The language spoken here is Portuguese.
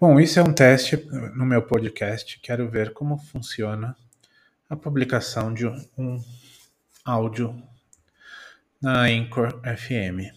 Bom, isso é um teste no meu podcast. Quero ver como funciona a publicação de um áudio na Anchor FM.